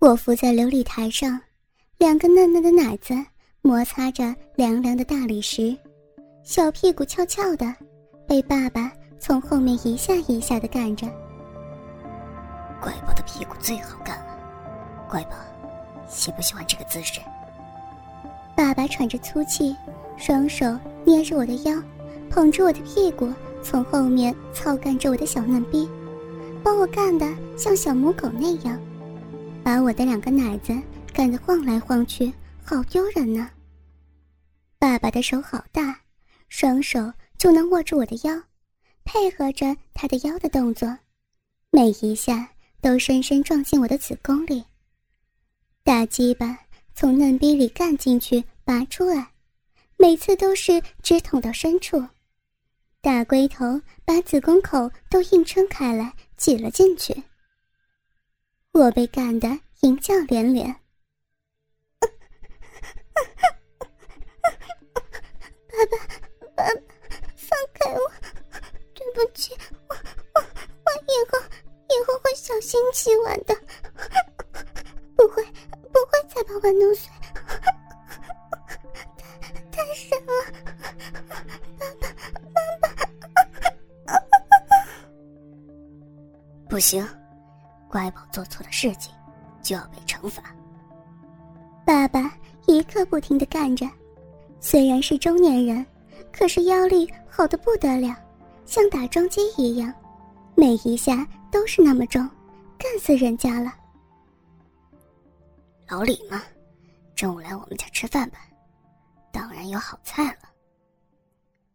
我伏在琉璃台上，两个嫩嫩的奶子摩擦着凉凉的大理石，小屁股翘翘的，被爸爸从后面一下一下的干着。乖宝的屁股最好干了，乖宝，喜不喜欢这个姿势？爸爸喘着粗气，双手捏着我的腰，捧着我的屁股，从后面操干着我的小嫩逼，把我干得像小母狗那样。把我的两个奶子干得晃来晃去，好丢人呢。爸爸的手好大，双手就能握住我的腰，配合着他的腰的动作，每一下都深深撞进我的子宫里。大鸡巴从嫩逼里干进去，拔出来，每次都是直捅到深处。大龟头把子宫口都硬撑开来，挤了进去。我被干得淫叫连连。爸爸，爸爸，放开我！对不起，我我我以后以后会小心洗碗的，不会不会再把碗弄碎。太太深了，爸爸，爸爸，不行。乖宝做错了事情，就要被惩罚。爸爸一刻不停的干着，虽然是中年人，可是腰力好的不得了，像打桩机一样，每一下都是那么重，干死人家了。老李嘛，中午来我们家吃饭吧，当然有好菜了。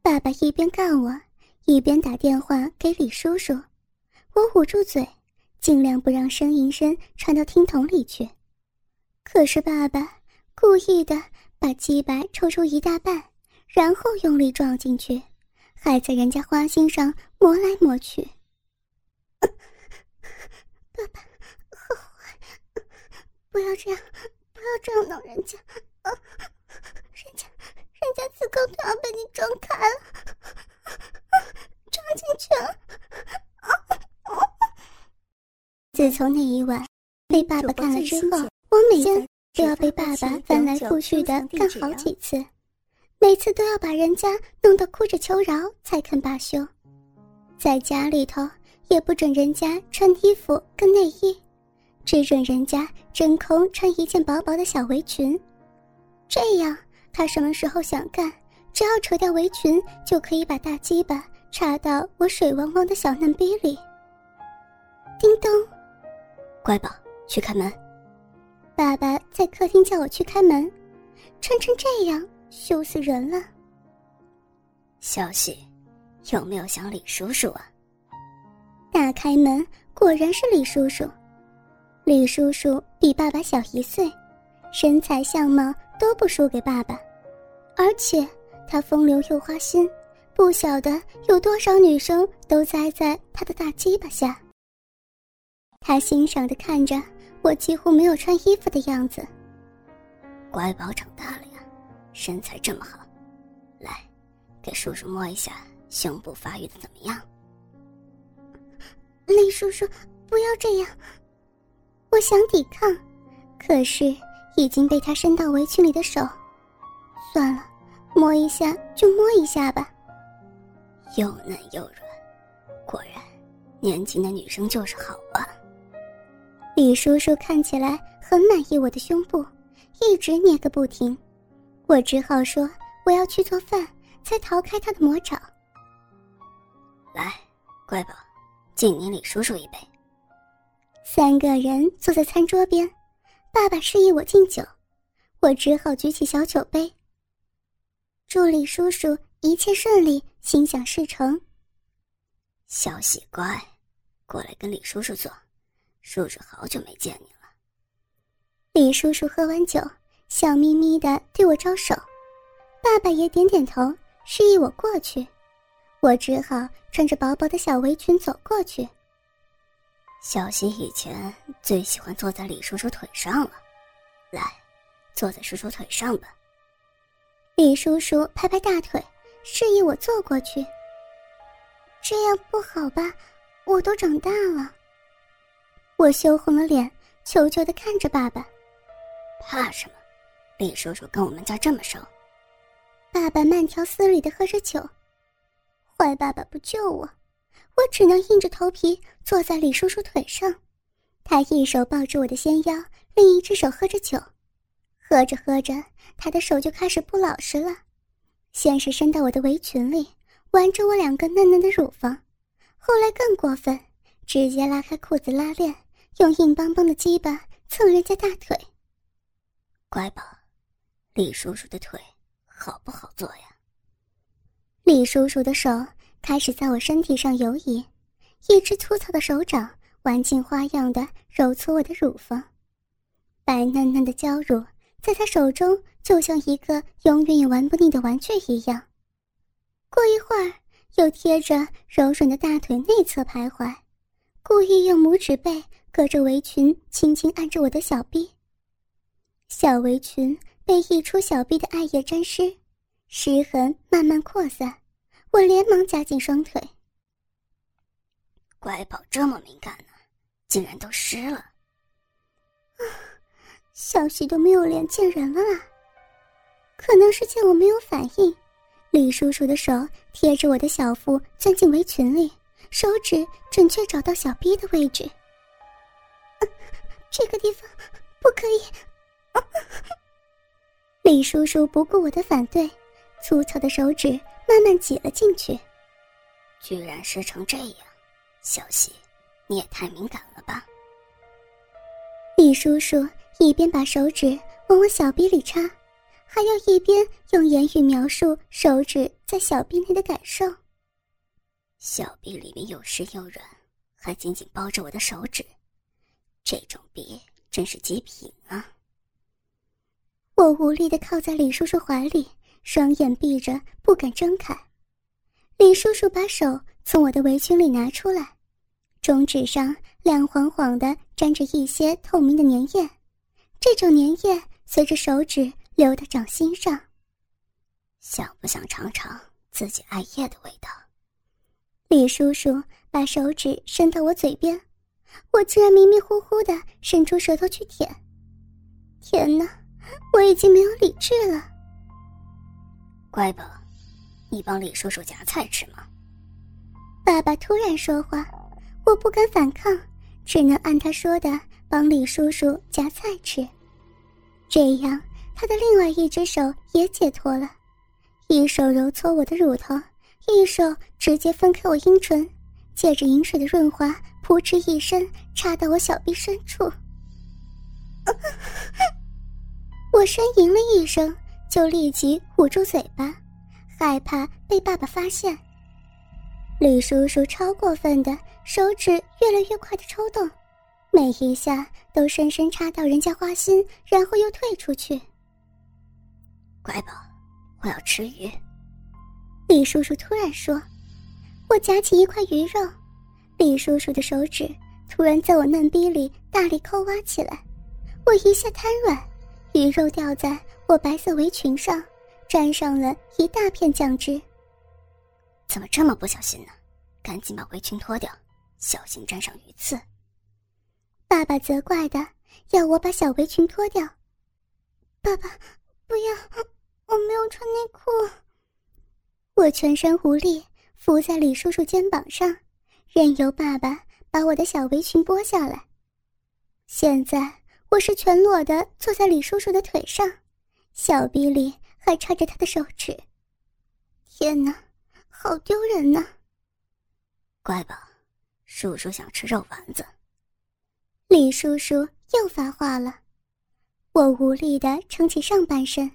爸爸一边干我，一边打电话给李叔叔，我捂住嘴。尽量不让呻吟声传到听筒里去，可是爸爸故意的把鸡巴抽出一大半，然后用力撞进去，还在人家花心上磨来磨去。爸爸，好坏，不要这样，不要这样弄人家，人家，人家子宫都要被你撞开了，撞进去了。自从那一晚被爸爸干了之后，我每天都要被爸爸翻来覆去的干好几次，每次都要把人家弄得哭着求饶才肯罢休。在家里头也不准人家穿衣服跟内衣，只准人家真空穿一件薄薄的小围裙，这样他什么时候想干，只要扯掉围裙，就可以把大鸡巴插到我水汪汪的小嫩逼里。叮咚。乖宝，去开门。爸爸在客厅叫我去开门，穿成这样羞死人了。小喜，有没有想李叔叔啊？打开门，果然是李叔叔。李叔叔比爸爸小一岁，身材相貌都不输给爸爸，而且他风流又花心，不晓得有多少女生都栽在他的大鸡巴下。他欣赏的看着我几乎没有穿衣服的样子。乖宝长大了呀，身材这么好，来，给叔叔摸一下胸部发育的怎么样？李叔叔，不要这样！我想抵抗，可是已经被他伸到围裙里的手。算了，摸一下就摸一下吧。又嫩又软，果然，年轻的女生就是好啊。李叔叔看起来很满意我的胸部，一直捏个不停。我只好说我要去做饭，才逃开他的魔爪。来，乖宝，敬你李叔叔一杯。三个人坐在餐桌边，爸爸示意我敬酒，我只好举起小酒杯。祝李叔叔一切顺利，心想事成。小喜乖，过来跟李叔叔坐。叔叔好久没见你了。李叔叔喝完酒，笑眯眯的对我招手，爸爸也点点头，示意我过去。我只好穿着薄薄的小围裙走过去。小希以前最喜欢坐在李叔叔腿上了，来，坐在叔叔腿上吧。李叔叔拍拍大腿，示意我坐过去。这样不好吧？我都长大了。我羞红了脸，求求的看着爸爸。怕什么？李叔叔跟我们家这么熟。爸爸慢条斯理的喝着酒。坏爸爸不救我，我只能硬着头皮坐在李叔叔腿上。他一手抱着我的纤腰，另一只手喝着酒。喝着喝着，他的手就开始不老实了，先是伸到我的围裙里，玩着我两个嫩嫩的乳房，后来更过分，直接拉开裤子拉链，用硬邦邦的鸡巴蹭人家大腿。乖宝，李叔叔的腿好不好做呀？李叔叔的手开始在我身体上游移，一只粗糙的手掌玩尽花样的揉搓我的乳房，白嫩嫩的娇乳在他手中就像一个永远也玩不腻的玩具一样。过一会儿，又贴着柔软的大腿内侧徘徊，故意用拇指背隔着围裙轻轻按着我的小臂。小围裙被溢出小臂的艾叶沾湿。湿痕慢慢扩散，我连忙夹紧双腿。乖宝这么敏感呢，竟然都湿了。啊，小喜都没有脸见人了啦。可能是见我没有反应，李叔叔的手贴着我的小腹钻进围裙里，手指准确找到小臂的位置。这个地方不可以。李叔叔不顾我的反对。粗糙的手指慢慢挤了进去，居然湿成这样，小希，你也太敏感了吧！李叔叔一边把手指往我小臂里插，还要一边用言语描述手指在小臂内的感受。小臂里面又湿又软，还紧紧包着我的手指，这种臂真是极品啊！我无力的靠在李叔叔怀里。双眼闭着，不敢睁开。李叔叔把手从我的围裙里拿出来，中指上亮晃晃的，沾着一些透明的粘液。这种粘液随着手指流到掌心上。想不想尝尝自己艾叶的味道？李叔叔把手指伸到我嘴边，我竟然迷迷糊糊的伸出舌头去舔。天哪，我已经没有理智了。乖宝，你帮李叔叔夹菜吃吗？爸爸突然说话，我不敢反抗，只能按他说的帮李叔叔夹菜吃。这样，他的另外一只手也解脱了，一手揉搓我的乳头，一手直接分开我阴唇，借着饮水的润滑，扑哧一声插到我小臂深处。我呻吟了一声。就立即捂住嘴巴，害怕被爸爸发现。李叔叔超过分的手指越来越快的抽动，每一下都深深插到人家花心，然后又退出去。乖宝，我要吃鱼。李叔叔突然说：“我夹起一块鱼肉。”李叔叔的手指突然在我嫩逼里大力抠挖起来，我一下瘫软，鱼肉掉在。我白色围裙上沾上了一大片酱汁。怎么这么不小心呢？赶紧把围裙脱掉，小心沾上鱼刺。爸爸责怪的要我把小围裙脱掉。爸爸，不要，我没有穿内裤。我全身无力，伏在李叔叔肩膀上，任由爸爸把我的小围裙剥下来。现在我是全裸的坐在李叔叔的腿上。小臂里还插着他的手指，天哪，好丢人呐！乖宝，叔叔想吃肉丸子。李叔叔又发话了，我无力的撑起上半身，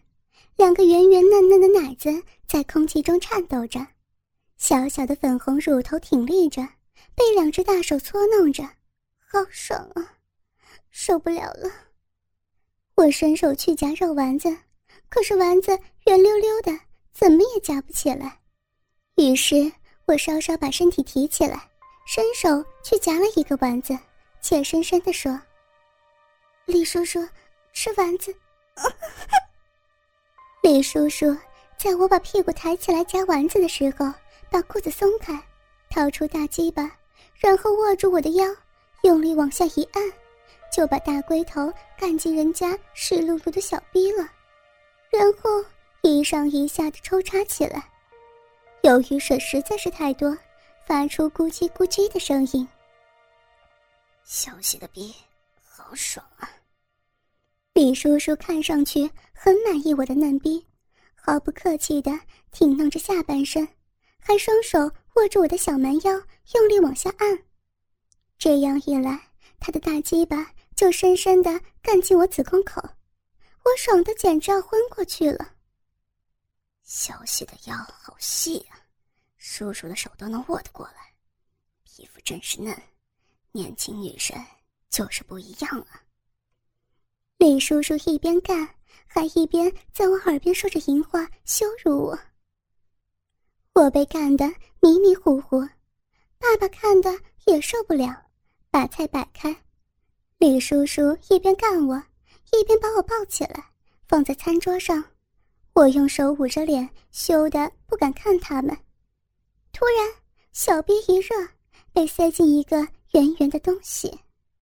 两个圆圆嫩嫩的奶子在空气中颤抖着，小小的粉红乳头挺立着，被两只大手搓弄着，好爽啊！受不了了，我伸手去夹肉丸子。可是丸子圆溜溜的，怎么也夹不起来。于是我稍稍把身体提起来，伸手去夹了一个丸子，怯生生地说：“李叔叔，吃丸子。”李叔叔在我把屁股抬起来夹丸子的时候，把裤子松开，掏出大鸡巴，然后握住我的腰，用力往下一按，就把大龟头干进人家湿漉漉的小逼了，然后一上一下的抽插起来。由于水实在是太多，发出咕叽咕叽的声音。小喜的逼好爽啊！李叔叔看上去很满意我的嫩逼，毫不客气的挺弄着下半身，还双手握住我的小蛮腰，用力往下按。这样一来，他的大鸡巴就深深的干进我子宫口，我爽的简直要昏过去了。小喜的腰好细啊，叔叔的手都能握得过来，皮肤真是嫩，年轻女神就是不一样啊。李叔叔一边干，还一边在我耳边说着淫话，羞辱我。我被干得迷迷糊糊，爸爸看的也受不了，把菜摆开。李叔叔一边干我，一边把我抱起来，放在餐桌上。我用手捂着脸，羞得不敢看他们。突然，小臂一热，被塞进一个圆圆的东西。